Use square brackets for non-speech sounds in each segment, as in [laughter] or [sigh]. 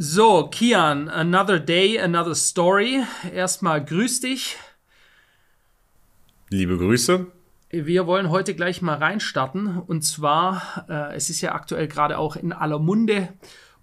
So, Kian, another day, another story. Erstmal grüß dich. Liebe Grüße. Wir wollen heute gleich mal reinstarten. Und zwar, äh, es ist ja aktuell gerade auch in aller Munde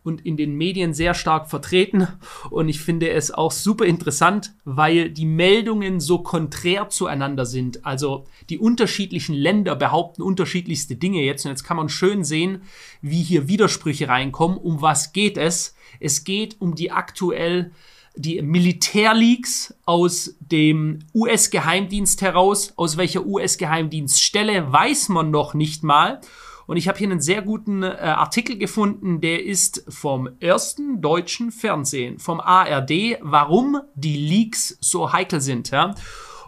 und in den Medien sehr stark vertreten. Und ich finde es auch super interessant, weil die Meldungen so konträr zueinander sind. Also die unterschiedlichen Länder behaupten unterschiedlichste Dinge jetzt. Und jetzt kann man schön sehen, wie hier Widersprüche reinkommen. Um was geht es? Es geht um die aktuell die Militärleaks aus dem US-Geheimdienst heraus. Aus welcher US-Geheimdienststelle weiß man noch nicht mal. Und ich habe hier einen sehr guten äh, Artikel gefunden, der ist vom ersten deutschen Fernsehen, vom ARD, warum die Leaks so heikel sind. Ja?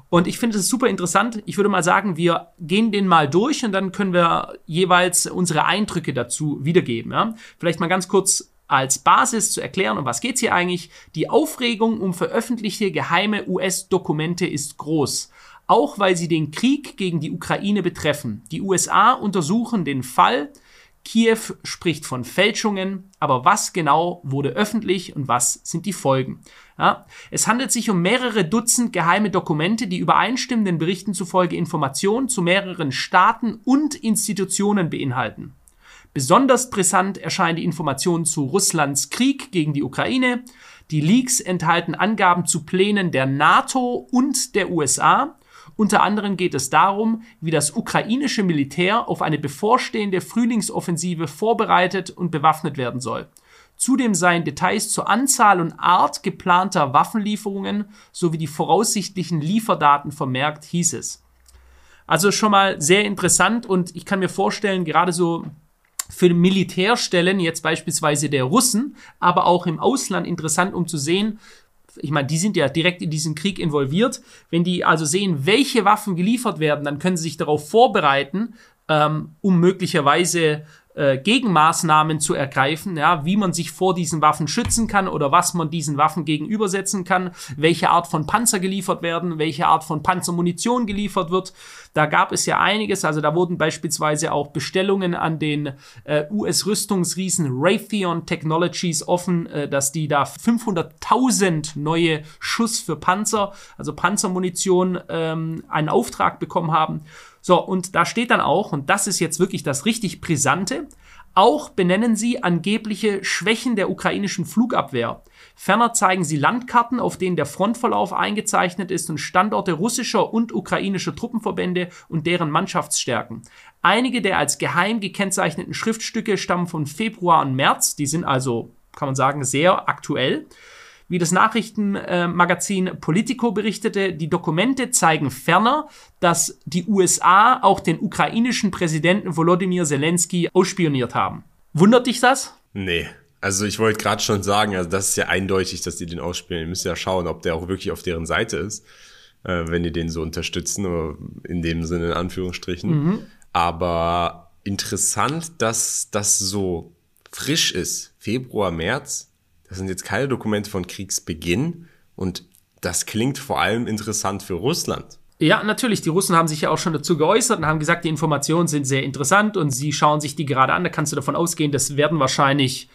Und ich finde es super interessant. Ich würde mal sagen, wir gehen den mal durch und dann können wir jeweils unsere Eindrücke dazu wiedergeben. Ja? Vielleicht mal ganz kurz als Basis zu erklären, um was geht's hier eigentlich. Die Aufregung um veröffentlichte geheime US-Dokumente ist groß, auch weil sie den Krieg gegen die Ukraine betreffen. Die USA untersuchen den Fall. Kiew spricht von Fälschungen, aber was genau wurde öffentlich und was sind die Folgen? Ja, es handelt sich um mehrere Dutzend geheime Dokumente, die übereinstimmenden Berichten zufolge Informationen zu mehreren Staaten und Institutionen beinhalten. Besonders brisant erscheinen die Informationen zu Russlands Krieg gegen die Ukraine. Die Leaks enthalten Angaben zu Plänen der NATO und der USA. Unter anderem geht es darum, wie das ukrainische Militär auf eine bevorstehende Frühlingsoffensive vorbereitet und bewaffnet werden soll. Zudem seien Details zur Anzahl und Art geplanter Waffenlieferungen sowie die voraussichtlichen Lieferdaten vermerkt, hieß es. Also schon mal sehr interessant und ich kann mir vorstellen, gerade so für Militärstellen, jetzt beispielsweise der Russen, aber auch im Ausland interessant, um zu sehen, ich meine, die sind ja direkt in diesen Krieg involviert. Wenn die also sehen, welche Waffen geliefert werden, dann können sie sich darauf vorbereiten, ähm, um möglicherweise äh, Gegenmaßnahmen zu ergreifen, ja, wie man sich vor diesen Waffen schützen kann oder was man diesen Waffen gegenübersetzen kann, welche Art von Panzer geliefert werden, welche Art von Panzermunition geliefert wird. Da gab es ja einiges, also da wurden beispielsweise auch Bestellungen an den äh, US-Rüstungsriesen Raytheon Technologies offen, äh, dass die da 500.000 neue Schuss für Panzer, also Panzermunition, ähm, einen Auftrag bekommen haben. So, und da steht dann auch, und das ist jetzt wirklich das richtig Brisante, auch benennen sie angebliche Schwächen der ukrainischen Flugabwehr. Ferner zeigen sie Landkarten, auf denen der Frontverlauf eingezeichnet ist und Standorte russischer und ukrainischer Truppenverbände und deren Mannschaftsstärken. Einige der als geheim gekennzeichneten Schriftstücke stammen von Februar und März, die sind also, kann man sagen, sehr aktuell. Wie das Nachrichtenmagazin Politico berichtete, die Dokumente zeigen ferner, dass die USA auch den ukrainischen Präsidenten Volodymyr Zelensky ausspioniert haben. Wundert dich das? Nee. Also ich wollte gerade schon sagen, also das ist ja eindeutig, dass die den ausspielen. Ihr müsst ja schauen, ob der auch wirklich auf deren Seite ist, äh, wenn die den so unterstützen, oder in dem Sinne in Anführungsstrichen. Mhm. Aber interessant, dass das so frisch ist. Februar, März. Das sind jetzt keine Dokumente von Kriegsbeginn und das klingt vor allem interessant für Russland. Ja, natürlich. Die Russen haben sich ja auch schon dazu geäußert und haben gesagt, die Informationen sind sehr interessant und sie schauen sich die gerade an. Da kannst du davon ausgehen, das werden wahrscheinlich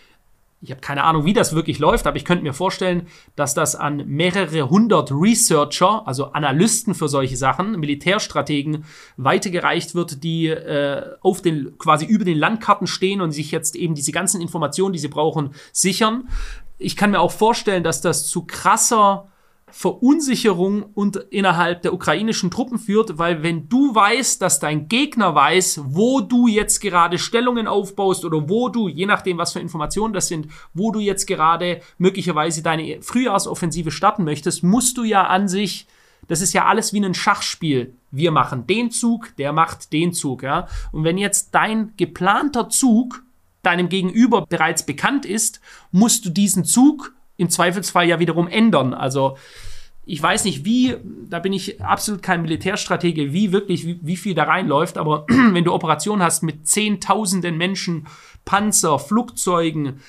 ich habe keine Ahnung, wie das wirklich läuft, aber ich könnte mir vorstellen, dass das an mehrere hundert Researcher, also Analysten für solche Sachen, Militärstrategen weitergereicht wird, die äh, auf den quasi über den Landkarten stehen und sich jetzt eben diese ganzen Informationen, die sie brauchen, sichern. Ich kann mir auch vorstellen, dass das zu krasser Verunsicherung und innerhalb der ukrainischen Truppen führt, weil wenn du weißt, dass dein Gegner weiß, wo du jetzt gerade Stellungen aufbaust oder wo du, je nachdem was für Informationen das sind, wo du jetzt gerade möglicherweise deine Frühjahrsoffensive starten möchtest, musst du ja an sich, das ist ja alles wie ein Schachspiel. Wir machen den Zug, der macht den Zug, ja. Und wenn jetzt dein geplanter Zug deinem Gegenüber bereits bekannt ist, musst du diesen Zug im Zweifelsfall ja wiederum ändern. Also ich weiß nicht, wie, da bin ich absolut kein Militärstratege, wie wirklich, wie, wie viel da reinläuft, aber [clears throat] wenn du Operationen hast mit Zehntausenden Menschen, Panzer, Flugzeugen,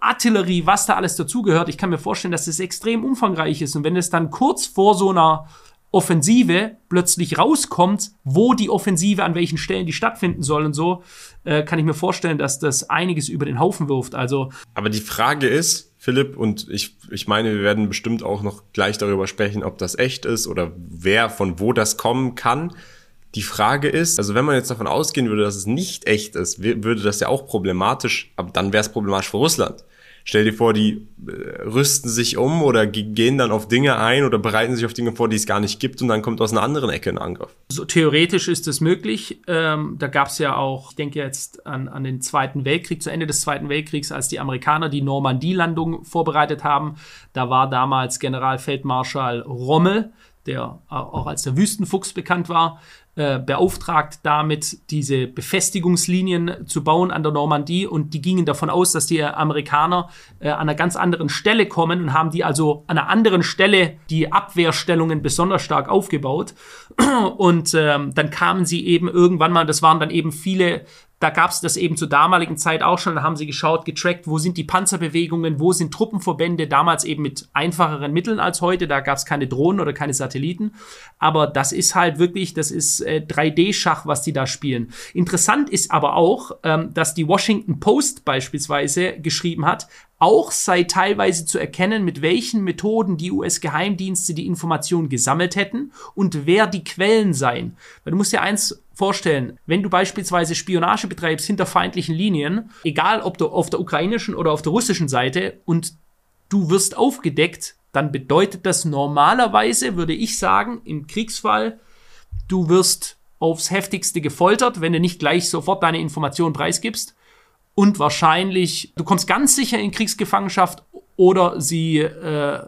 Artillerie, was da alles dazugehört, ich kann mir vorstellen, dass das extrem umfangreich ist. Und wenn es dann kurz vor so einer Offensive plötzlich rauskommt, wo die Offensive an welchen Stellen die stattfinden soll und so, äh, kann ich mir vorstellen, dass das einiges über den Haufen wirft. Also. Aber die Frage ist, Philipp, und ich, ich meine, wir werden bestimmt auch noch gleich darüber sprechen, ob das echt ist oder wer von wo das kommen kann. Die Frage ist, also wenn man jetzt davon ausgehen würde, dass es nicht echt ist, würde das ja auch problematisch, aber dann wäre es problematisch für Russland. Stell dir vor, die äh, rüsten sich um oder gehen dann auf Dinge ein oder bereiten sich auf Dinge vor, die es gar nicht gibt und dann kommt aus einer anderen Ecke ein Angriff. So theoretisch ist es möglich. Ähm, da gab es ja auch, ich denke jetzt an, an den Zweiten Weltkrieg, zu Ende des Zweiten Weltkriegs, als die Amerikaner die Normandie-Landung vorbereitet haben. Da war damals Generalfeldmarschall Rommel, der auch als der Wüstenfuchs bekannt war, äh, beauftragt, damit diese Befestigungslinien zu bauen an der Normandie und die gingen davon aus, dass die Amerikaner äh, an einer ganz anderen Stelle kommen und haben die also an einer anderen Stelle die Abwehrstellungen besonders stark aufgebaut. [clears throat] Und ähm, dann kamen sie eben irgendwann mal, das waren dann eben viele da gab es das eben zur damaligen Zeit auch schon. Da haben sie geschaut, getrackt, wo sind die Panzerbewegungen, wo sind Truppenverbände, damals eben mit einfacheren Mitteln als heute. Da gab es keine Drohnen oder keine Satelliten. Aber das ist halt wirklich, das ist äh, 3D-Schach, was die da spielen. Interessant ist aber auch, ähm, dass die Washington Post beispielsweise geschrieben hat, auch sei teilweise zu erkennen, mit welchen Methoden die US-Geheimdienste die Informationen gesammelt hätten und wer die Quellen seien. Weil du musst dir eins vorstellen, wenn du beispielsweise Spionage betreibst hinter feindlichen Linien, egal ob du auf der ukrainischen oder auf der russischen Seite und du wirst aufgedeckt, dann bedeutet das normalerweise, würde ich sagen, im Kriegsfall, du wirst aufs heftigste gefoltert, wenn du nicht gleich sofort deine Informationen preisgibst und wahrscheinlich, du kommst ganz sicher in Kriegsgefangenschaft oder sie, äh,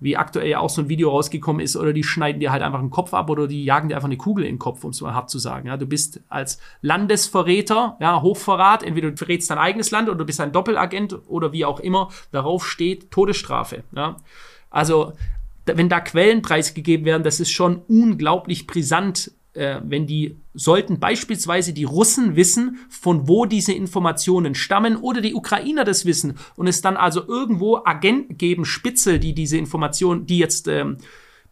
wie aktuell ja auch so ein Video rausgekommen ist, oder die schneiden dir halt einfach den Kopf ab oder die jagen dir einfach eine Kugel in den Kopf, um es mal hart zu sagen. Ja, du bist als Landesverräter, ja, Hochverrat, entweder du verrätst dein eigenes Land oder du bist ein Doppelagent oder wie auch immer, darauf steht Todesstrafe. Ja. Also, wenn da Quellen preisgegeben werden, das ist schon unglaublich brisant äh, wenn die sollten beispielsweise die Russen wissen, von wo diese Informationen stammen oder die Ukrainer das wissen und es dann also irgendwo Agenten geben, Spitzel, die diese Informationen, die jetzt ähm,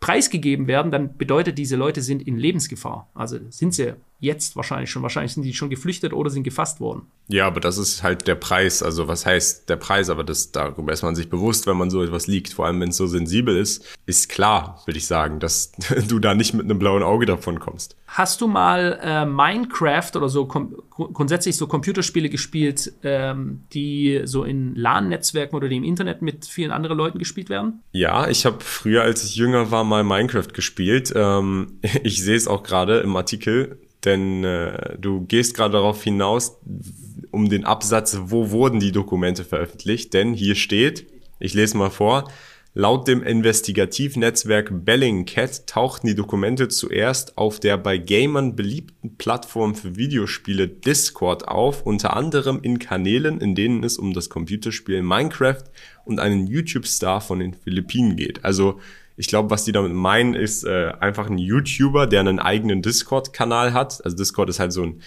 preisgegeben werden, dann bedeutet, diese Leute sind in Lebensgefahr. Also sind sie jetzt wahrscheinlich schon. Wahrscheinlich sind die schon geflüchtet oder sind gefasst worden. Ja, aber das ist halt der Preis. Also was heißt der Preis? Aber das, darüber ist man sich bewusst, wenn man so etwas liegt. Vor allem, wenn es so sensibel ist, ist klar, würde ich sagen, dass [laughs] du da nicht mit einem blauen Auge davon kommst. Hast du mal äh, Minecraft oder so grundsätzlich so Computerspiele gespielt, ähm, die so in LAN-Netzwerken oder die im Internet mit vielen anderen Leuten gespielt werden? Ja, ich habe früher, als ich jünger war, mal Minecraft gespielt. Ähm, [laughs] ich sehe es auch gerade im Artikel denn äh, du gehst gerade darauf hinaus, um den Absatz, wo wurden die Dokumente veröffentlicht? Denn hier steht, ich lese mal vor, laut dem Investigativnetzwerk Bellingcat tauchten die Dokumente zuerst auf der bei Gamern beliebten Plattform für Videospiele Discord auf, unter anderem in Kanälen, in denen es um das Computerspiel Minecraft und einen YouTube-Star von den Philippinen geht. Also ich glaube, was die damit meinen, ist äh, einfach ein YouTuber, der einen eigenen Discord-Kanal hat. Also Discord ist halt so ein,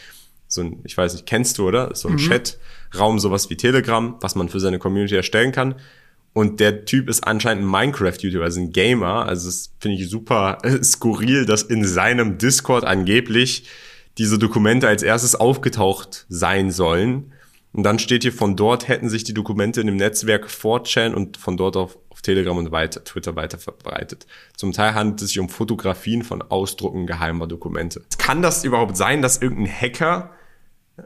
so ein, ich weiß nicht, kennst du, oder? So ein mhm. Chat-Raum, sowas wie Telegram, was man für seine Community erstellen kann. Und der Typ ist anscheinend ein Minecraft-YouTuber, also ein Gamer. Also das finde ich super [laughs] skurril, dass in seinem Discord angeblich diese Dokumente als erstes aufgetaucht sein sollen. Und dann steht hier, von dort hätten sich die Dokumente in dem Netzwerk 4chan und von dort auf, auf Telegram und weiter, Twitter weiter verbreitet. Zum Teil handelt es sich um Fotografien von Ausdrucken geheimer Dokumente. Kann das überhaupt sein, dass irgendein Hacker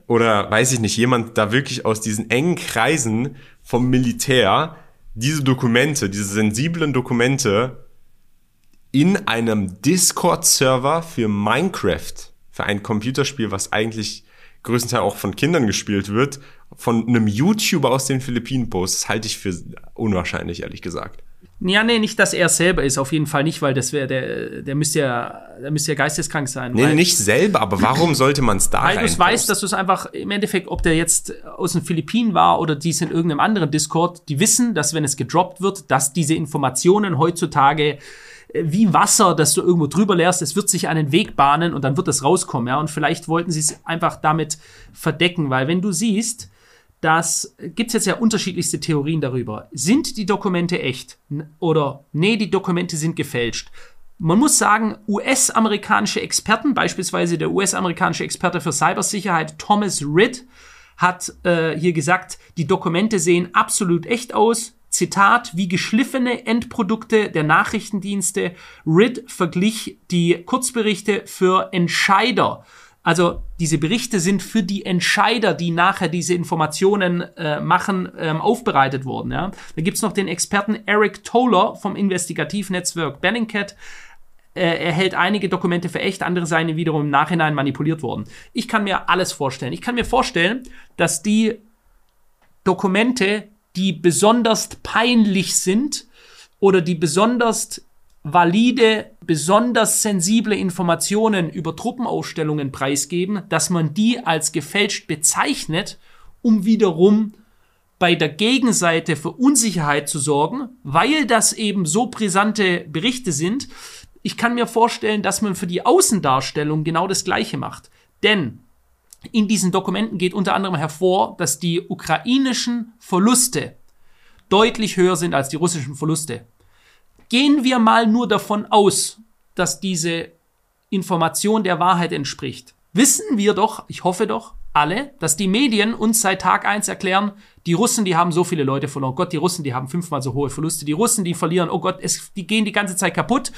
oder weiß ich nicht, jemand da wirklich aus diesen engen Kreisen vom Militär diese Dokumente, diese sensiblen Dokumente in einem Discord-Server für Minecraft, für ein Computerspiel, was eigentlich größtenteils auch von Kindern gespielt wird, von einem YouTuber aus den Philippinen postet, halte ich für unwahrscheinlich, ehrlich gesagt. Ja, nee, nicht, dass er selber ist, auf jeden Fall nicht, weil das wäre, der, der müsste ja, der müsste ja geisteskrank sein. Nee, nicht selber, aber warum sollte man es da Weil du weißt, dass du es einfach, im Endeffekt, ob der jetzt aus den Philippinen war oder dies in irgendeinem anderen Discord, die wissen, dass wenn es gedroppt wird, dass diese Informationen heutzutage wie Wasser, das du irgendwo drüber leerst, es wird sich einen Weg bahnen und dann wird es rauskommen, ja. Und vielleicht wollten sie es einfach damit verdecken, weil wenn du siehst, gibt es jetzt ja unterschiedlichste Theorien darüber. Sind die Dokumente echt? Oder nee, die Dokumente sind gefälscht. Man muss sagen, US-amerikanische Experten, beispielsweise der US-amerikanische Experte für Cybersicherheit Thomas Ridd, hat äh, hier gesagt, die Dokumente sehen absolut echt aus. Zitat, wie geschliffene Endprodukte der Nachrichtendienste. RID verglich die Kurzberichte für Entscheider. Also diese Berichte sind für die Entscheider, die nachher diese Informationen äh, machen, ähm, aufbereitet worden. Ja? Da gibt's noch den Experten Eric Toller vom Investigativnetzwerk Bellingcat. Äh, er hält einige Dokumente für echt, andere seien wiederum im Nachhinein manipuliert worden. Ich kann mir alles vorstellen. Ich kann mir vorstellen, dass die Dokumente die besonders peinlich sind oder die besonders valide, besonders sensible Informationen über Truppenausstellungen preisgeben, dass man die als gefälscht bezeichnet, um wiederum bei der Gegenseite für Unsicherheit zu sorgen, weil das eben so brisante Berichte sind. Ich kann mir vorstellen, dass man für die Außendarstellung genau das Gleiche macht. Denn in diesen Dokumenten geht unter anderem hervor, dass die ukrainischen Verluste deutlich höher sind als die russischen Verluste. Gehen wir mal nur davon aus, dass diese Information der Wahrheit entspricht. Wissen wir doch, ich hoffe doch, alle, dass die Medien uns seit Tag eins erklären, die Russen, die haben so viele Leute verloren. Gott, die Russen, die haben fünfmal so hohe Verluste. Die Russen, die verlieren, oh Gott, es, die gehen die ganze Zeit kaputt.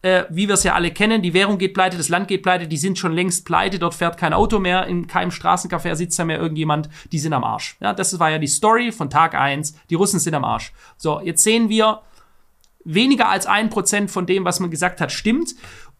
Äh, wie wir es ja alle kennen, die Währung geht pleite, das Land geht pleite, die sind schon längst pleite, dort fährt kein Auto mehr, in keinem Straßencafé sitzt da mehr irgendjemand, die sind am Arsch. Ja, das war ja die Story von Tag eins. die Russen sind am Arsch. So, jetzt sehen wir, weniger als ein Prozent von dem, was man gesagt hat, stimmt.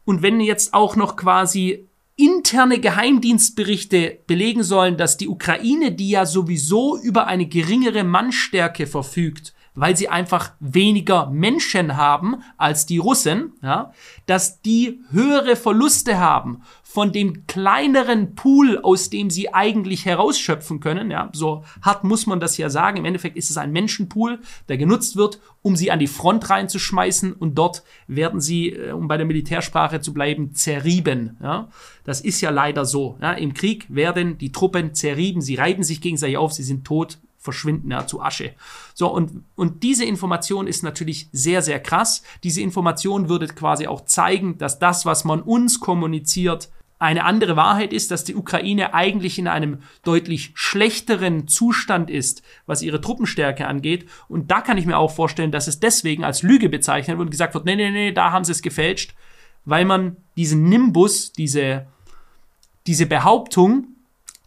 Und wenn jetzt auch noch quasi interne Geheimdienstberichte belegen sollen, dass die Ukraine, die ja sowieso über eine geringere Mannstärke verfügt, weil sie einfach weniger Menschen haben als die Russen, ja, dass die höhere Verluste haben von dem kleineren Pool, aus dem sie eigentlich herausschöpfen können. Ja, so hart muss man das ja sagen. Im Endeffekt ist es ein Menschenpool, der genutzt wird, um sie an die Front reinzuschmeißen und dort werden sie, äh, um bei der Militärsprache zu bleiben, zerrieben. Ja, das ist ja leider so. Ja, Im Krieg werden die Truppen zerrieben, sie reiben sich gegenseitig auf, sie sind tot, verschwinden ja, zu Asche. So, und, und diese Information ist natürlich sehr, sehr krass. Diese Information würde quasi auch zeigen, dass das, was man uns kommuniziert, eine andere Wahrheit ist, dass die Ukraine eigentlich in einem deutlich schlechteren Zustand ist, was ihre Truppenstärke angeht. Und da kann ich mir auch vorstellen, dass es deswegen als Lüge bezeichnet wird und gesagt wird, nee, nee, nee, da haben sie es gefälscht, weil man diesen Nimbus, diese, diese Behauptung,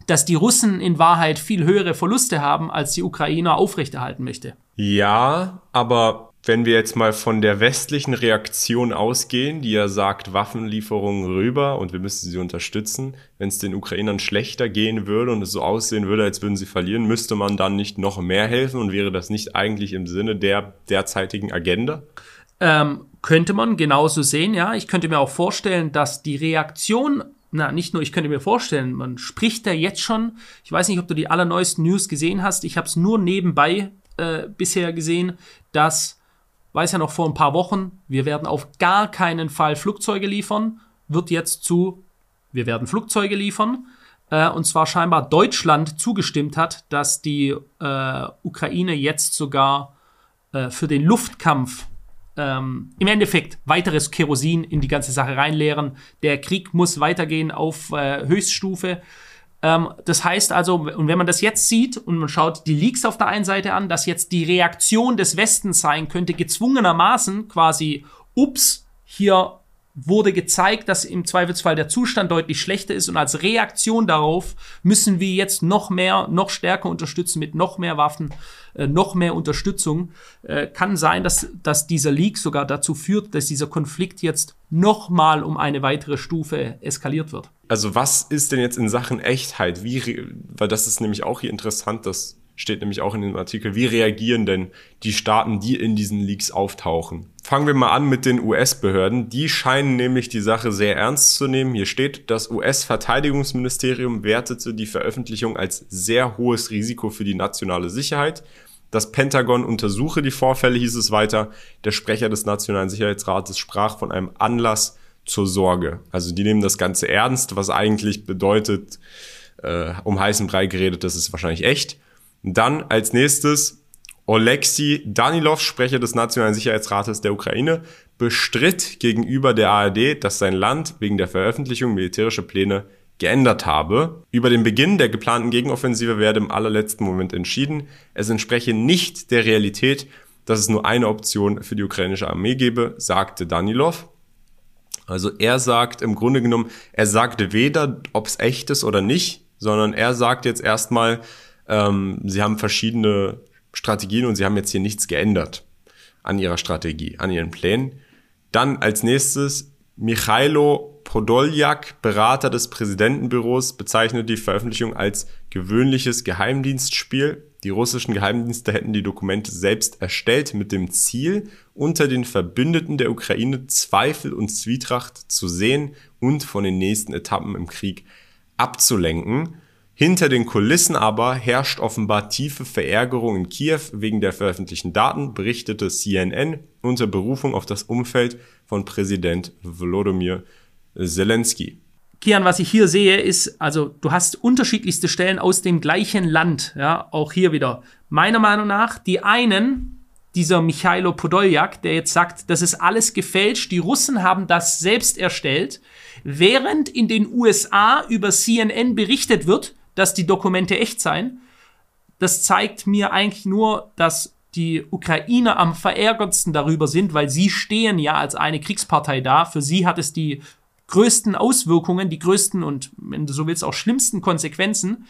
dass die Russen in Wahrheit viel höhere Verluste haben, als die Ukrainer aufrechterhalten möchte. Ja, aber wenn wir jetzt mal von der westlichen Reaktion ausgehen, die ja sagt, Waffenlieferungen rüber und wir müssen sie unterstützen, wenn es den Ukrainern schlechter gehen würde und es so aussehen würde, als würden sie verlieren, müsste man dann nicht noch mehr helfen und wäre das nicht eigentlich im Sinne der derzeitigen Agenda? Ähm, könnte man genauso sehen, ja. Ich könnte mir auch vorstellen, dass die Reaktion na, nicht nur, ich könnte mir vorstellen, man spricht da jetzt schon, ich weiß nicht, ob du die allerneuesten News gesehen hast, ich habe es nur nebenbei äh, bisher gesehen, dass, weiß ja noch vor ein paar Wochen, wir werden auf gar keinen Fall Flugzeuge liefern, wird jetzt zu, wir werden Flugzeuge liefern. Äh, und zwar scheinbar Deutschland zugestimmt hat, dass die äh, Ukraine jetzt sogar äh, für den Luftkampf ähm, im Endeffekt weiteres Kerosin in die ganze Sache reinleeren. Der Krieg muss weitergehen auf äh, Höchststufe. Ähm, das heißt also, und wenn man das jetzt sieht und man schaut die Leaks auf der einen Seite an, dass jetzt die Reaktion des Westens sein könnte, gezwungenermaßen quasi, ups, hier wurde gezeigt, dass im Zweifelsfall der Zustand deutlich schlechter ist und als Reaktion darauf müssen wir jetzt noch mehr, noch stärker unterstützen mit noch mehr Waffen, äh, noch mehr Unterstützung. Äh, kann sein, dass, dass dieser Leak sogar dazu führt, dass dieser Konflikt jetzt noch mal um eine weitere Stufe eskaliert wird. Also was ist denn jetzt in Sachen Echtheit? Wie, weil das ist nämlich auch hier interessant, dass steht nämlich auch in dem Artikel, wie reagieren denn die Staaten, die in diesen Leaks auftauchen? Fangen wir mal an mit den US-Behörden. Die scheinen nämlich die Sache sehr ernst zu nehmen. Hier steht, das US-Verteidigungsministerium wertete die Veröffentlichung als sehr hohes Risiko für die nationale Sicherheit. Das Pentagon untersuche die Vorfälle, hieß es weiter. Der Sprecher des Nationalen Sicherheitsrates sprach von einem Anlass zur Sorge. Also die nehmen das Ganze ernst, was eigentlich bedeutet, äh, um heißen Brei geredet, das ist wahrscheinlich echt. Dann als nächstes Oleksiy Danilov, Sprecher des Nationalen Sicherheitsrates der Ukraine, bestritt gegenüber der ARD, dass sein Land wegen der Veröffentlichung militärische Pläne geändert habe. Über den Beginn der geplanten Gegenoffensive werde im allerletzten Moment entschieden. Es entspreche nicht der Realität, dass es nur eine Option für die ukrainische Armee gebe, sagte Danilov. Also er sagt im Grunde genommen, er sagte weder, ob es echt ist oder nicht, sondern er sagt jetzt erstmal, ähm, sie haben verschiedene Strategien und sie haben jetzt hier nichts geändert an ihrer Strategie, an ihren Plänen. Dann als nächstes Michailo Podoljak, Berater des Präsidentenbüros, bezeichnet die Veröffentlichung als gewöhnliches Geheimdienstspiel. Die russischen Geheimdienste hätten die Dokumente selbst erstellt mit dem Ziel, unter den Verbündeten der Ukraine Zweifel und Zwietracht zu sehen und von den nächsten Etappen im Krieg abzulenken. Hinter den Kulissen aber herrscht offenbar tiefe Verärgerung in Kiew wegen der veröffentlichten Daten, berichtete CNN unter Berufung auf das Umfeld von Präsident Volodymyr Zelensky. Kian, was ich hier sehe, ist, also du hast unterschiedlichste Stellen aus dem gleichen Land, ja, auch hier wieder. Meiner Meinung nach, die einen, dieser Michailo Podoljak, der jetzt sagt, das ist alles gefälscht, die Russen haben das selbst erstellt, während in den USA über CNN berichtet wird, dass die Dokumente echt seien. Das zeigt mir eigentlich nur, dass die Ukrainer am verärgertsten darüber sind, weil sie stehen ja als eine Kriegspartei da. Für sie hat es die größten Auswirkungen, die größten und, wenn du so willst, auch schlimmsten Konsequenzen.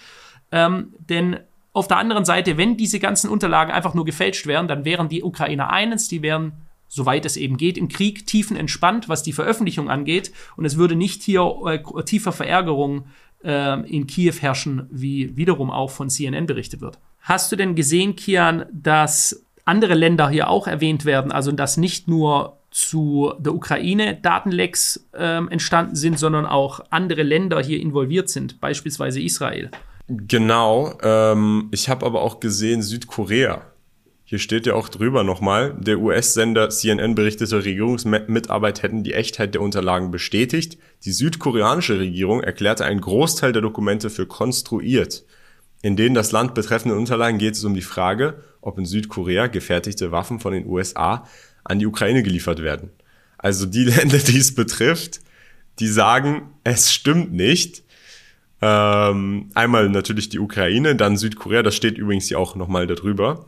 Ähm, denn auf der anderen Seite, wenn diese ganzen Unterlagen einfach nur gefälscht wären, dann wären die Ukrainer eines, die wären, soweit es eben geht, im Krieg tiefenentspannt, was die Veröffentlichung angeht. Und es würde nicht hier äh, tiefer Verärgerung äh, in Kiew herrschen, wie wiederum auch von CNN berichtet wird. Hast du denn gesehen, Kian, dass andere Länder hier auch erwähnt werden, also dass nicht nur zu der Ukraine Datenlecks äh, entstanden sind, sondern auch andere Länder hier involviert sind, beispielsweise Israel. Genau, ähm, ich habe aber auch gesehen Südkorea hier steht ja auch drüber nochmal, der US-Sender CNN berichtete, Regierungsmitarbeit hätten die Echtheit der Unterlagen bestätigt. Die südkoreanische Regierung erklärte einen Großteil der Dokumente für konstruiert. In denen das Land betreffende Unterlagen geht es um die Frage, ob in Südkorea gefertigte Waffen von den USA an die Ukraine geliefert werden. Also die [laughs] Länder, die es betrifft, die sagen, es stimmt nicht. Ähm, einmal natürlich die Ukraine, dann Südkorea, das steht übrigens hier auch nochmal darüber.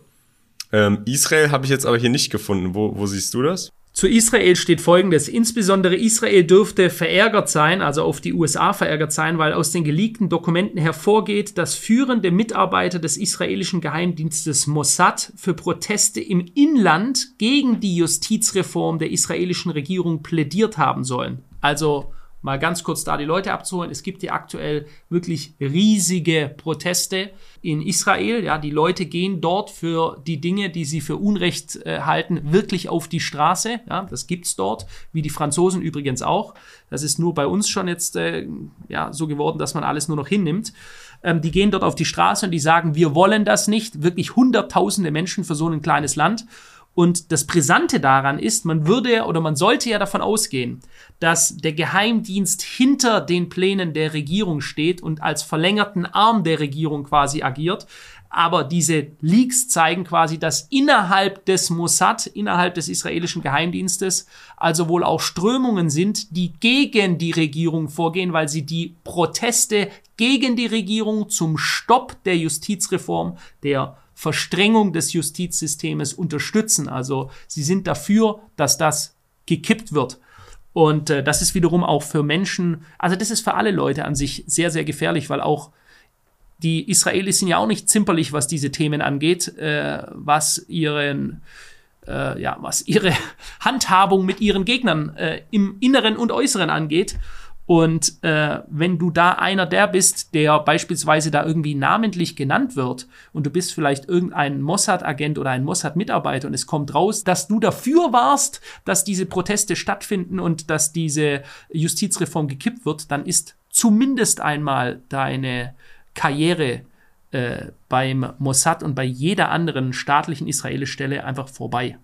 Ähm, Israel habe ich jetzt aber hier nicht gefunden. Wo, wo siehst du das? Zu Israel steht folgendes. Insbesondere Israel dürfte verärgert sein, also auf die USA verärgert sein, weil aus den geleakten Dokumenten hervorgeht, dass führende Mitarbeiter des israelischen Geheimdienstes Mossad für Proteste im Inland gegen die Justizreform der israelischen Regierung plädiert haben sollen. Also mal ganz kurz da die Leute abzuholen. Es gibt hier aktuell wirklich riesige Proteste in Israel. Ja, die Leute gehen dort für die Dinge, die sie für Unrecht äh, halten, wirklich auf die Straße. Ja, das gibt's dort, wie die Franzosen übrigens auch. Das ist nur bei uns schon jetzt äh, ja, so geworden, dass man alles nur noch hinnimmt. Ähm, die gehen dort auf die Straße und die sagen, wir wollen das nicht. Wirklich hunderttausende Menschen für so ein kleines Land. Und das Brisante daran ist, man würde oder man sollte ja davon ausgehen, dass der Geheimdienst hinter den Plänen der Regierung steht und als verlängerten Arm der Regierung quasi agiert. Aber diese Leaks zeigen quasi, dass innerhalb des Mossad, innerhalb des israelischen Geheimdienstes, also wohl auch Strömungen sind, die gegen die Regierung vorgehen, weil sie die Proteste gegen die Regierung zum Stopp der Justizreform, der Verstrengung des Justizsystems unterstützen. Also sie sind dafür, dass das gekippt wird. Und äh, das ist wiederum auch für Menschen, also das ist für alle Leute an sich sehr, sehr gefährlich, weil auch die Israelis sind ja auch nicht zimperlich, was diese Themen angeht, äh, was ihren äh, ja, was ihre [laughs] Handhabung mit ihren Gegnern äh, im Inneren und Äußeren angeht. Und äh, wenn du da einer der bist, der beispielsweise da irgendwie namentlich genannt wird und du bist vielleicht irgendein Mossad-Agent oder ein Mossad-Mitarbeiter und es kommt raus, dass du dafür warst, dass diese Proteste stattfinden und dass diese Justizreform gekippt wird, dann ist zumindest einmal deine Karriere äh, beim Mossad und bei jeder anderen staatlichen israelischen Stelle einfach vorbei.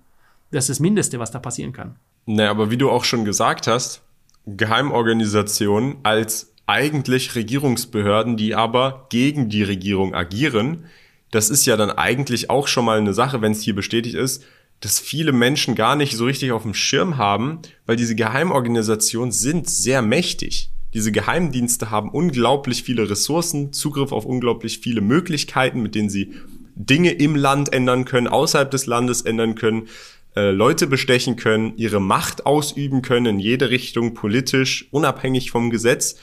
Das ist das Mindeste, was da passieren kann. Naja, aber wie du auch schon gesagt hast, Geheimorganisationen als eigentlich Regierungsbehörden, die aber gegen die Regierung agieren. Das ist ja dann eigentlich auch schon mal eine Sache, wenn es hier bestätigt ist, dass viele Menschen gar nicht so richtig auf dem Schirm haben, weil diese Geheimorganisationen sind sehr mächtig. Diese Geheimdienste haben unglaublich viele Ressourcen, Zugriff auf unglaublich viele Möglichkeiten, mit denen sie Dinge im Land ändern können, außerhalb des Landes ändern können, äh, Leute bestechen können, ihre Macht ausüben können in jede Richtung, politisch, unabhängig vom Gesetz.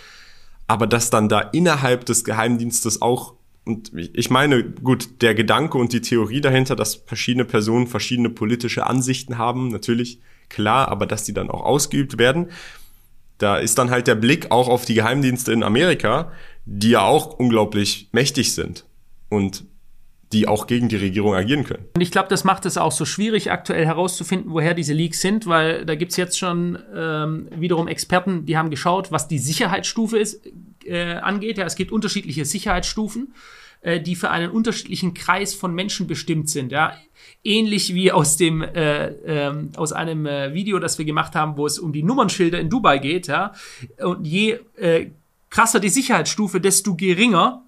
Aber dass dann da innerhalb des Geheimdienstes auch und ich meine, gut, der Gedanke und die Theorie dahinter, dass verschiedene Personen verschiedene politische Ansichten haben, natürlich klar, aber dass die dann auch ausgeübt werden, da ist dann halt der Blick auch auf die Geheimdienste in Amerika, die ja auch unglaublich mächtig sind und die auch gegen die Regierung agieren können. Und ich glaube, das macht es auch so schwierig, aktuell herauszufinden, woher diese Leaks sind, weil da gibt es jetzt schon ähm, wiederum Experten, die haben geschaut, was die Sicherheitsstufe ist, äh, angeht. Ja, es gibt unterschiedliche Sicherheitsstufen, äh, die für einen unterschiedlichen Kreis von Menschen bestimmt sind. Ja, ähnlich wie aus dem äh, äh, aus einem äh, Video, das wir gemacht haben, wo es um die Nummernschilder in Dubai geht. Ja, und je äh, krasser die Sicherheitsstufe, desto geringer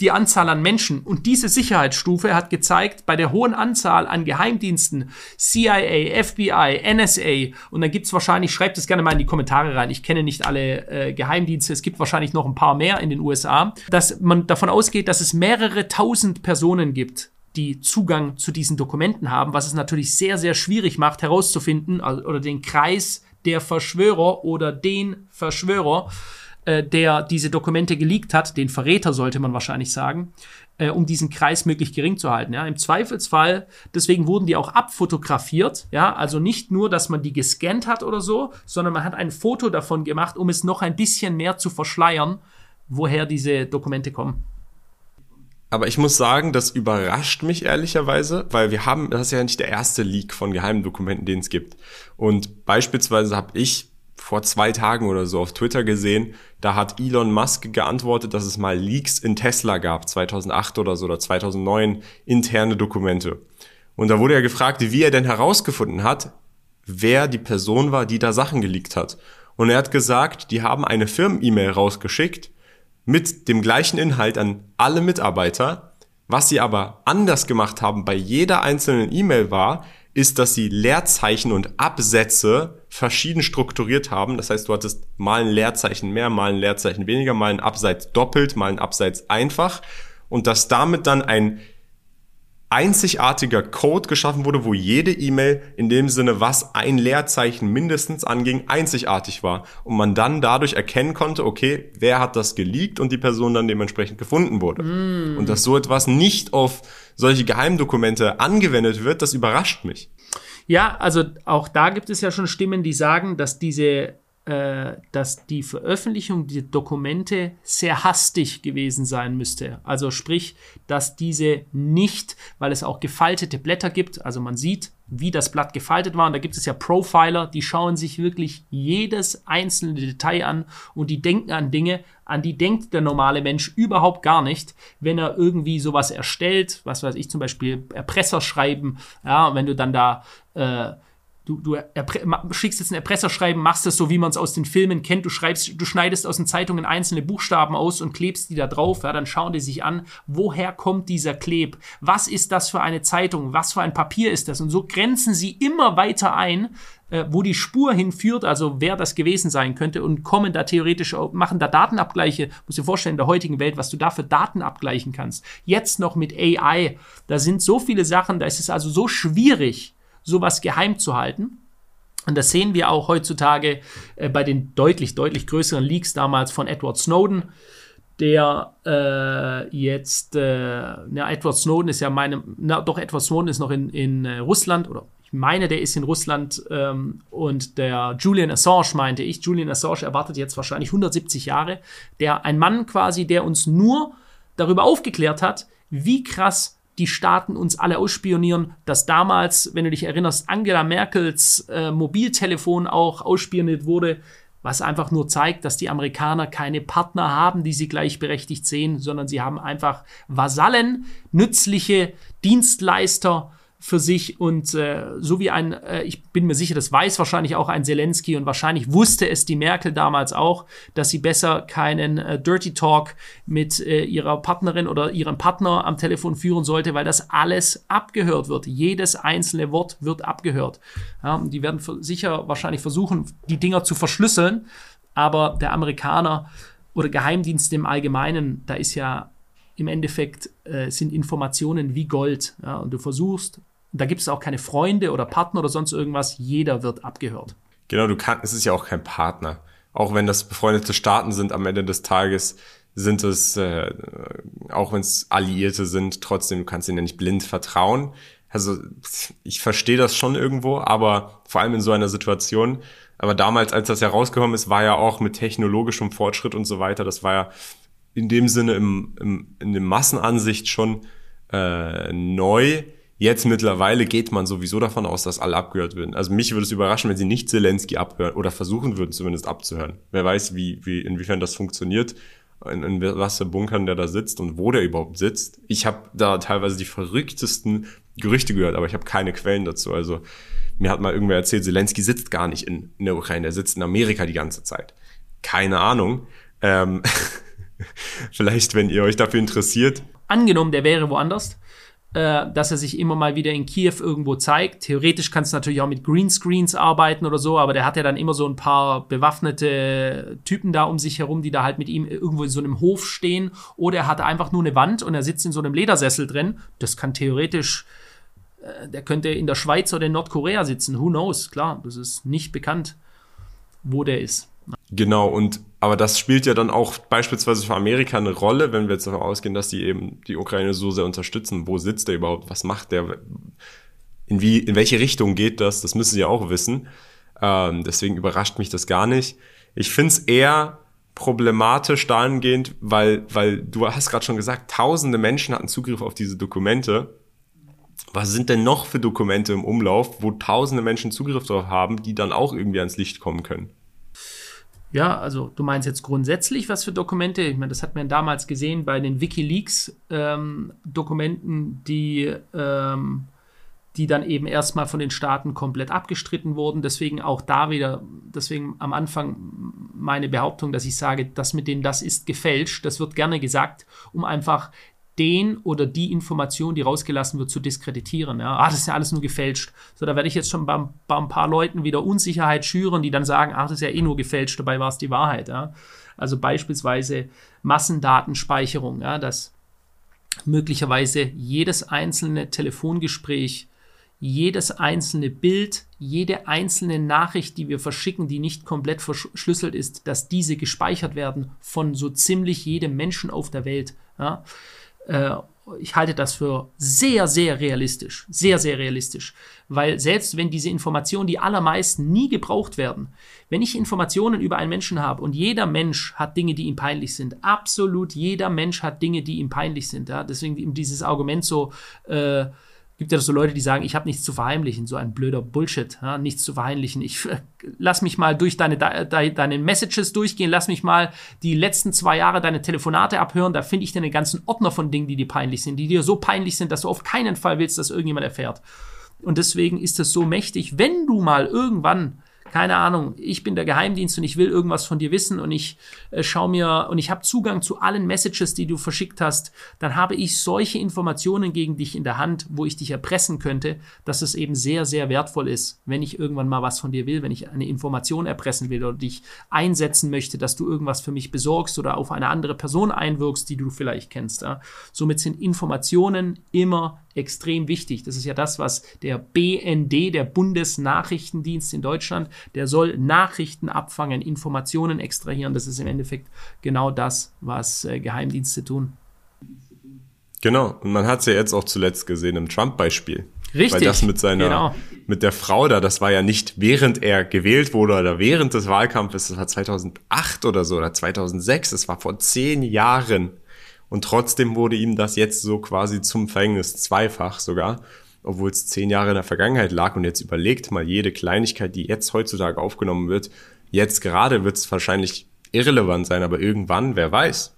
die Anzahl an Menschen. Und diese Sicherheitsstufe hat gezeigt, bei der hohen Anzahl an Geheimdiensten, CIA, FBI, NSA, und dann gibt's wahrscheinlich, schreibt es gerne mal in die Kommentare rein, ich kenne nicht alle äh, Geheimdienste, es gibt wahrscheinlich noch ein paar mehr in den USA, dass man davon ausgeht, dass es mehrere tausend Personen gibt, die Zugang zu diesen Dokumenten haben, was es natürlich sehr, sehr schwierig macht, herauszufinden, also, oder den Kreis der Verschwörer oder den Verschwörer äh, der diese Dokumente geleakt hat, den Verräter sollte man wahrscheinlich sagen, äh, um diesen Kreis möglichst gering zu halten. Ja. Im Zweifelsfall, deswegen wurden die auch abfotografiert, ja, also nicht nur, dass man die gescannt hat oder so, sondern man hat ein Foto davon gemacht, um es noch ein bisschen mehr zu verschleiern, woher diese Dokumente kommen. Aber ich muss sagen, das überrascht mich ehrlicherweise, weil wir haben, das ist ja nicht der erste Leak von geheimen Dokumenten, den es gibt. Und beispielsweise habe ich vor zwei Tagen oder so auf Twitter gesehen, da hat Elon Musk geantwortet, dass es mal Leaks in Tesla gab, 2008 oder so oder 2009, interne Dokumente. Und da wurde er gefragt, wie er denn herausgefunden hat, wer die Person war, die da Sachen geleakt hat. Und er hat gesagt, die haben eine Firmen-E-Mail rausgeschickt mit dem gleichen Inhalt an alle Mitarbeiter. Was sie aber anders gemacht haben bei jeder einzelnen E-Mail war, ist, dass sie Leerzeichen und Absätze verschieden strukturiert haben. Das heißt, du hattest mal ein Leerzeichen mehr, mal ein Leerzeichen weniger, mal ein Abseits doppelt, mal ein Abseits einfach. Und dass damit dann ein einzigartiger Code geschaffen wurde, wo jede E-Mail in dem Sinne, was ein Leerzeichen mindestens anging, einzigartig war. Und man dann dadurch erkennen konnte, okay, wer hat das geleakt und die Person dann dementsprechend gefunden wurde. Mm. Und dass so etwas nicht auf solche Geheimdokumente angewendet wird, das überrascht mich. Ja, also auch da gibt es ja schon Stimmen, die sagen, dass diese äh, dass die Veröffentlichung dieser Dokumente sehr hastig gewesen sein müsste. Also sprich, dass diese nicht, weil es auch gefaltete Blätter gibt, also man sieht, wie das Blatt gefaltet war. Und da gibt es ja Profiler, die schauen sich wirklich jedes einzelne Detail an und die denken an Dinge, an die denkt der normale Mensch überhaupt gar nicht, wenn er irgendwie sowas erstellt, was weiß ich zum Beispiel Erpresser schreiben, ja, wenn du dann da äh, du, du schickst jetzt ein Erpresserschreiben, machst das so, wie man es aus den Filmen kennt. Du schreibst, du schneidest aus den Zeitungen einzelne Buchstaben aus und klebst die da drauf. Ja, dann schauen die sich an, woher kommt dieser Kleb? Was ist das für eine Zeitung? Was für ein Papier ist das? Und so grenzen sie immer weiter ein, äh, wo die Spur hinführt, also wer das gewesen sein könnte und kommen da theoretisch, machen da Datenabgleiche. Muss dir vorstellen, in der heutigen Welt, was du da für Daten abgleichen kannst. Jetzt noch mit AI. Da sind so viele Sachen, da ist es also so schwierig, sowas geheim zu halten. Und das sehen wir auch heutzutage äh, bei den deutlich, deutlich größeren Leaks damals von Edward Snowden, der äh, jetzt, äh, na, Edward Snowden ist ja meine, na, doch, Edward Snowden ist noch in, in äh, Russland oder ich meine, der ist in Russland ähm, und der Julian Assange meinte ich, Julian Assange erwartet jetzt wahrscheinlich 170 Jahre, der ein Mann quasi, der uns nur darüber aufgeklärt hat, wie krass die Staaten uns alle ausspionieren, dass damals, wenn du dich erinnerst, Angela Merkels äh, Mobiltelefon auch ausspioniert wurde, was einfach nur zeigt, dass die Amerikaner keine Partner haben, die sie gleichberechtigt sehen, sondern sie haben einfach Vasallen, nützliche Dienstleister, für sich und äh, so wie ein, äh, ich bin mir sicher, das weiß wahrscheinlich auch ein Zelensky und wahrscheinlich wusste es die Merkel damals auch, dass sie besser keinen äh, Dirty Talk mit äh, ihrer Partnerin oder ihrem Partner am Telefon führen sollte, weil das alles abgehört wird. Jedes einzelne Wort wird abgehört. Ja, die werden sicher wahrscheinlich versuchen, die Dinger zu verschlüsseln, Aber der Amerikaner oder Geheimdienste im Allgemeinen, da ist ja im Endeffekt äh, sind Informationen wie Gold. Ja, und du versuchst, da gibt es auch keine Freunde oder Partner oder sonst irgendwas, jeder wird abgehört. Genau, du kannst, es ist ja auch kein Partner. Auch wenn das befreundete Staaten sind, am Ende des Tages sind es, äh, auch wenn es Alliierte sind, trotzdem, du kannst ihnen ja nicht blind vertrauen. Also ich verstehe das schon irgendwo, aber vor allem in so einer Situation. Aber damals, als das ja rausgekommen ist, war ja auch mit technologischem Fortschritt und so weiter, das war ja in dem Sinne im, im, in der Massenansicht schon äh, neu. Jetzt mittlerweile geht man sowieso davon aus, dass alle abgehört würden. Also mich würde es überraschen, wenn sie nicht Zelensky abhören oder versuchen würden, zumindest abzuhören. Wer weiß, wie, wie, inwiefern das funktioniert, in, in was für Bunkern der da sitzt und wo der überhaupt sitzt. Ich habe da teilweise die verrücktesten Gerüchte gehört, aber ich habe keine Quellen dazu. Also mir hat mal irgendwer erzählt, Zelensky sitzt gar nicht in, in der Ukraine, der sitzt in Amerika die ganze Zeit. Keine Ahnung. Ähm, [laughs] [laughs] Vielleicht, wenn ihr euch dafür interessiert. Angenommen, der wäre woanders, äh, dass er sich immer mal wieder in Kiew irgendwo zeigt. Theoretisch kannst du natürlich auch mit Greenscreens arbeiten oder so, aber der hat ja dann immer so ein paar bewaffnete Typen da um sich herum, die da halt mit ihm irgendwo in so einem Hof stehen. Oder er hat einfach nur eine Wand und er sitzt in so einem Ledersessel drin. Das kann theoretisch äh, der könnte in der Schweiz oder in Nordkorea sitzen. Who knows? Klar, das ist nicht bekannt, wo der ist. Genau, und aber das spielt ja dann auch beispielsweise für Amerika eine Rolle, wenn wir jetzt davon ausgehen, dass die eben die Ukraine so sehr unterstützen. Wo sitzt der überhaupt? Was macht der? In, wie, in welche Richtung geht das? Das müssen sie ja auch wissen. Ähm, deswegen überrascht mich das gar nicht. Ich find's eher problematisch dahingehend, weil, weil du hast gerade schon gesagt, tausende Menschen hatten Zugriff auf diese Dokumente. Was sind denn noch für Dokumente im Umlauf, wo tausende Menschen Zugriff drauf haben, die dann auch irgendwie ans Licht kommen können? Ja, also du meinst jetzt grundsätzlich, was für Dokumente? Ich meine, das hat man damals gesehen bei den WikiLeaks-Dokumenten, ähm, die, ähm, die dann eben erstmal von den Staaten komplett abgestritten wurden. Deswegen auch da wieder, deswegen am Anfang meine Behauptung, dass ich sage, das mit dem das ist gefälscht. Das wird gerne gesagt, um einfach den oder die Information, die rausgelassen wird, zu diskreditieren. Ja? Ah, das ist ja alles nur gefälscht. So, da werde ich jetzt schon bei, bei, ein paar Leuten wieder Unsicherheit schüren, die dann sagen, ach, das ist ja eh nur gefälscht, dabei war es die Wahrheit. Ja? Also beispielsweise Massendatenspeicherung, ja, dass möglicherweise jedes einzelne Telefongespräch, jedes einzelne Bild, jede einzelne Nachricht, die wir verschicken, die nicht komplett verschlüsselt ist, dass diese gespeichert werden von so ziemlich jedem Menschen auf der Welt. Ja? Äh, ich halte das für sehr, sehr realistisch. Sehr, sehr realistisch. Weil selbst wenn diese Informationen, die allermeisten nie gebraucht werden, wenn ich Informationen über einen Menschen habe und jeder Mensch hat Dinge, die ihm peinlich sind, absolut jeder Mensch hat Dinge, die ihm peinlich sind. Ja? Deswegen dieses Argument so, äh, gibt ja so Leute, die sagen, ich habe nichts zu verheimlichen, so ein blöder Bullshit, ja, nichts zu verheimlichen. Ich äh, lass mich mal durch deine, de, deine Messages durchgehen, lass mich mal die letzten zwei Jahre deine Telefonate abhören, da finde ich dir einen ganzen Ordner von Dingen, die dir peinlich sind, die dir so peinlich sind, dass du auf keinen Fall willst, dass irgendjemand erfährt. Und deswegen ist es so mächtig, wenn du mal irgendwann keine Ahnung, ich bin der Geheimdienst und ich will irgendwas von dir wissen und ich äh, schaue mir und ich habe Zugang zu allen Messages, die du verschickt hast, dann habe ich solche Informationen gegen dich in der Hand, wo ich dich erpressen könnte, dass es eben sehr, sehr wertvoll ist, wenn ich irgendwann mal was von dir will, wenn ich eine Information erpressen will oder dich einsetzen möchte, dass du irgendwas für mich besorgst oder auf eine andere Person einwirkst, die du vielleicht kennst. Ja. Somit sind Informationen immer extrem wichtig. Das ist ja das, was der BND, der Bundesnachrichtendienst in Deutschland, der soll Nachrichten abfangen, Informationen extrahieren. Das ist im Endeffekt genau das, was äh, Geheimdienste tun. Genau, und man hat es ja jetzt auch zuletzt gesehen im Trump-Beispiel. Richtig. Weil das mit seiner, genau. mit der Frau da, das war ja nicht während er gewählt wurde oder während des Wahlkampfes, das war 2008 oder so oder 2006, das war vor zehn Jahren. Und trotzdem wurde ihm das jetzt so quasi zum Verhängnis, zweifach sogar, obwohl es zehn Jahre in der Vergangenheit lag. Und jetzt überlegt mal jede Kleinigkeit, die jetzt heutzutage aufgenommen wird. Jetzt gerade wird es wahrscheinlich irrelevant sein, aber irgendwann, wer weiß.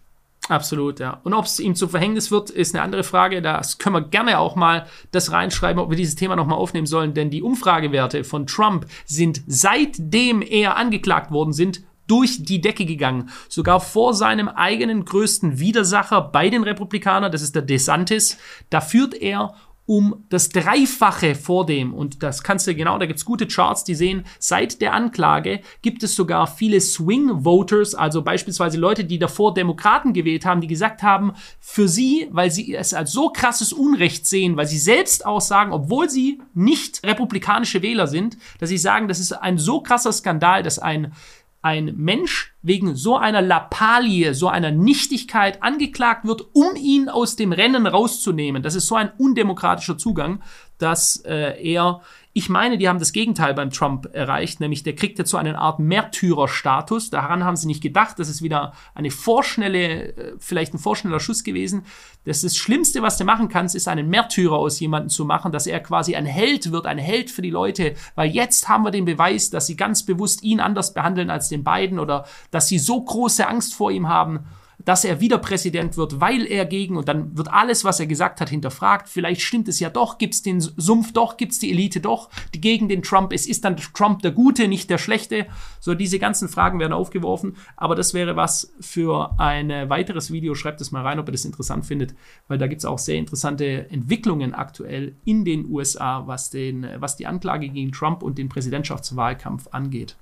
Absolut, ja. Und ob es ihm zu Verhängnis wird, ist eine andere Frage. Das können wir gerne auch mal das reinschreiben, ob wir dieses Thema nochmal aufnehmen sollen, denn die Umfragewerte von Trump sind seitdem er angeklagt worden sind, durch die Decke gegangen. Sogar vor seinem eigenen größten Widersacher bei den Republikanern, das ist der DeSantis, da führt er um das Dreifache vor dem. Und das kannst du genau, da gibt's gute Charts, die sehen, seit der Anklage gibt es sogar viele Swing Voters, also beispielsweise Leute, die davor Demokraten gewählt haben, die gesagt haben, für sie, weil sie es als so krasses Unrecht sehen, weil sie selbst auch sagen, obwohl sie nicht republikanische Wähler sind, dass sie sagen, das ist ein so krasser Skandal, dass ein ein Mensch wegen so einer Lappalie, so einer Nichtigkeit angeklagt wird, um ihn aus dem Rennen rauszunehmen. Das ist so ein undemokratischer Zugang, dass äh, er ich meine, die haben das Gegenteil beim Trump erreicht, nämlich der kriegt so eine Art Märtyrerstatus. Daran haben sie nicht gedacht. Das ist wieder eine vorschnelle, äh, vielleicht ein vorschneller Schuss gewesen. Das, das Schlimmste, was du machen kannst, ist einen Märtyrer aus jemandem zu machen, dass er quasi ein Held wird, ein Held für die Leute, weil jetzt haben wir den Beweis, dass sie ganz bewusst ihn anders behandeln als den beiden oder dass sie so große Angst vor ihm haben dass er wieder Präsident wird, weil er gegen, und dann wird alles, was er gesagt hat, hinterfragt. Vielleicht stimmt es ja doch, gibt es den Sumpf doch, gibt es die Elite doch, die gegen den Trump ist. Ist dann Trump der Gute, nicht der Schlechte? So, diese ganzen Fragen werden aufgeworfen. Aber das wäre was für ein weiteres Video. Schreibt es mal rein, ob ihr das interessant findet, weil da gibt es auch sehr interessante Entwicklungen aktuell in den USA, was, den, was die Anklage gegen Trump und den Präsidentschaftswahlkampf angeht.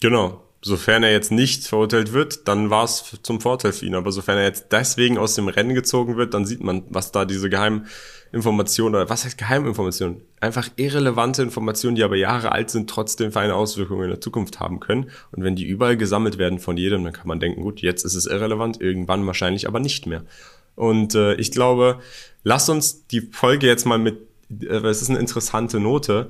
Genau sofern er jetzt nicht verurteilt wird, dann war es zum Vorteil für ihn. Aber sofern er jetzt deswegen aus dem Rennen gezogen wird, dann sieht man, was da diese geheimen Informationen oder was heißt Geheiminformationen? Einfach irrelevante Informationen, die aber Jahre alt sind, trotzdem für eine Auswirkung in der Zukunft haben können. Und wenn die überall gesammelt werden von jedem, dann kann man denken, gut, jetzt ist es irrelevant, irgendwann wahrscheinlich aber nicht mehr. Und äh, ich glaube, lass uns die Folge jetzt mal mit, äh, es ist eine interessante Note,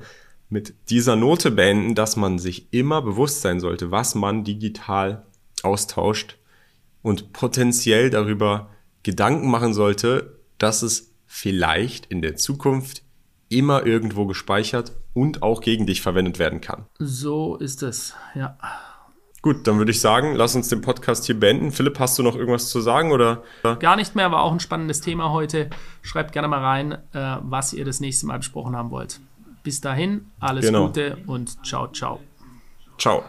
mit dieser Note beenden, dass man sich immer bewusst sein sollte, was man digital austauscht und potenziell darüber Gedanken machen sollte, dass es vielleicht in der Zukunft immer irgendwo gespeichert und auch gegen dich verwendet werden kann. So ist es, ja. Gut, dann würde ich sagen, lass uns den Podcast hier beenden. Philipp, hast du noch irgendwas zu sagen oder? Gar nicht mehr, war auch ein spannendes Thema heute. Schreibt gerne mal rein, äh, was ihr das nächste Mal besprochen haben wollt. Bis dahin, alles genau. Gute und ciao, ciao. Ciao.